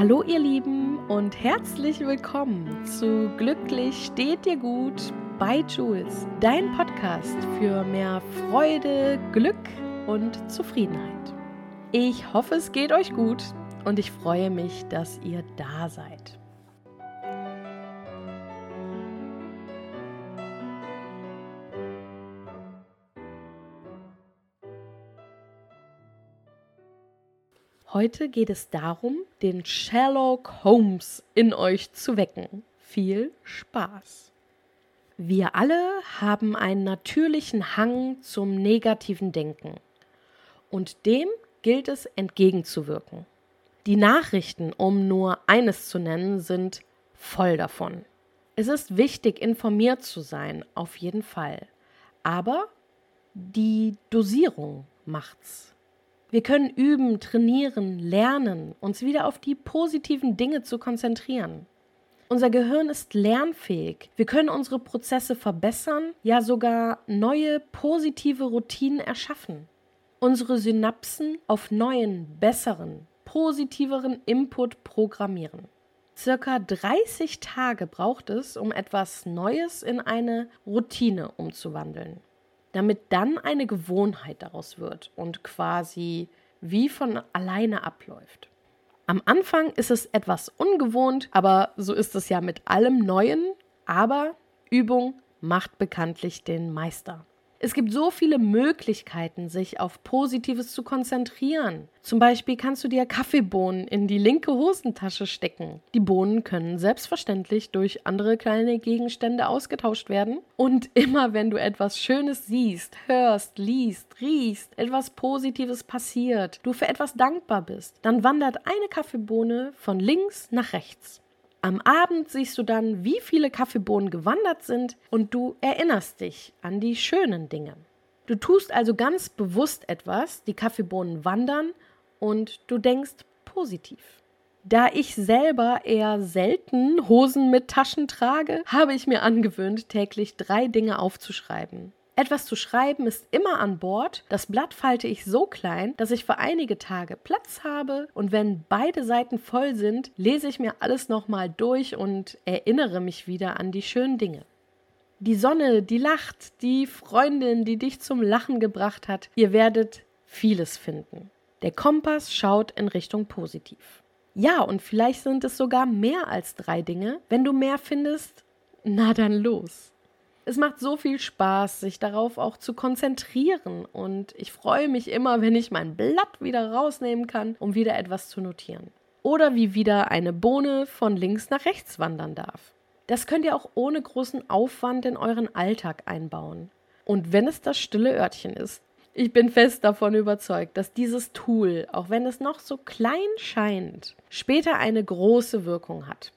Hallo ihr Lieben und herzlich willkommen zu Glücklich steht dir gut bei Jules, dein Podcast für mehr Freude, Glück und Zufriedenheit. Ich hoffe, es geht euch gut und ich freue mich, dass ihr da seid. Heute geht es darum, den Sherlock Holmes in euch zu wecken. Viel Spaß! Wir alle haben einen natürlichen Hang zum negativen Denken. Und dem gilt es entgegenzuwirken. Die Nachrichten, um nur eines zu nennen, sind voll davon. Es ist wichtig, informiert zu sein, auf jeden Fall. Aber die Dosierung macht's. Wir können üben, trainieren, lernen, uns wieder auf die positiven Dinge zu konzentrieren. Unser Gehirn ist lernfähig. Wir können unsere Prozesse verbessern, ja sogar neue positive Routinen erschaffen. Unsere Synapsen auf neuen, besseren, positiveren Input programmieren. Circa 30 Tage braucht es, um etwas Neues in eine Routine umzuwandeln damit dann eine Gewohnheit daraus wird und quasi wie von alleine abläuft. Am Anfang ist es etwas ungewohnt, aber so ist es ja mit allem Neuen, aber Übung macht bekanntlich den Meister. Es gibt so viele Möglichkeiten, sich auf Positives zu konzentrieren. Zum Beispiel kannst du dir Kaffeebohnen in die linke Hosentasche stecken. Die Bohnen können selbstverständlich durch andere kleine Gegenstände ausgetauscht werden. Und immer wenn du etwas Schönes siehst, hörst, liest, riechst, etwas Positives passiert, du für etwas dankbar bist, dann wandert eine Kaffeebohne von links nach rechts. Am Abend siehst du dann, wie viele Kaffeebohnen gewandert sind und du erinnerst dich an die schönen Dinge. Du tust also ganz bewusst etwas, die Kaffeebohnen wandern und du denkst positiv. Da ich selber eher selten Hosen mit Taschen trage, habe ich mir angewöhnt, täglich drei Dinge aufzuschreiben. Etwas zu schreiben ist immer an Bord. Das Blatt falte ich so klein, dass ich für einige Tage Platz habe und wenn beide Seiten voll sind, lese ich mir alles nochmal durch und erinnere mich wieder an die schönen Dinge. Die Sonne, die lacht, die Freundin, die dich zum Lachen gebracht hat, ihr werdet vieles finden. Der Kompass schaut in Richtung positiv. Ja, und vielleicht sind es sogar mehr als drei Dinge. Wenn du mehr findest, na dann los. Es macht so viel Spaß, sich darauf auch zu konzentrieren und ich freue mich immer, wenn ich mein Blatt wieder rausnehmen kann, um wieder etwas zu notieren. Oder wie wieder eine Bohne von links nach rechts wandern darf. Das könnt ihr auch ohne großen Aufwand in euren Alltag einbauen. Und wenn es das stille Örtchen ist, ich bin fest davon überzeugt, dass dieses Tool, auch wenn es noch so klein scheint, später eine große Wirkung hat.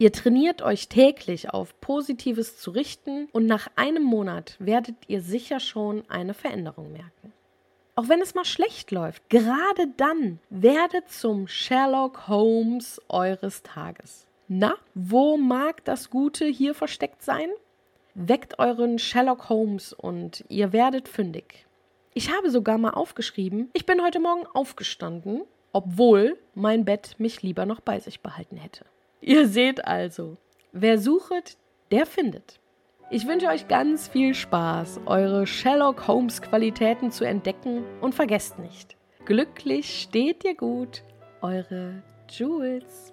Ihr trainiert euch täglich auf Positives zu richten und nach einem Monat werdet ihr sicher schon eine Veränderung merken. Auch wenn es mal schlecht läuft, gerade dann werdet zum Sherlock Holmes eures Tages. Na, wo mag das Gute hier versteckt sein? Weckt euren Sherlock Holmes und ihr werdet fündig. Ich habe sogar mal aufgeschrieben, ich bin heute Morgen aufgestanden, obwohl mein Bett mich lieber noch bei sich behalten hätte. Ihr seht also, wer sucht, der findet. Ich wünsche euch ganz viel Spaß, eure Sherlock Holmes Qualitäten zu entdecken und vergesst nicht, glücklich steht ihr gut, eure Jules.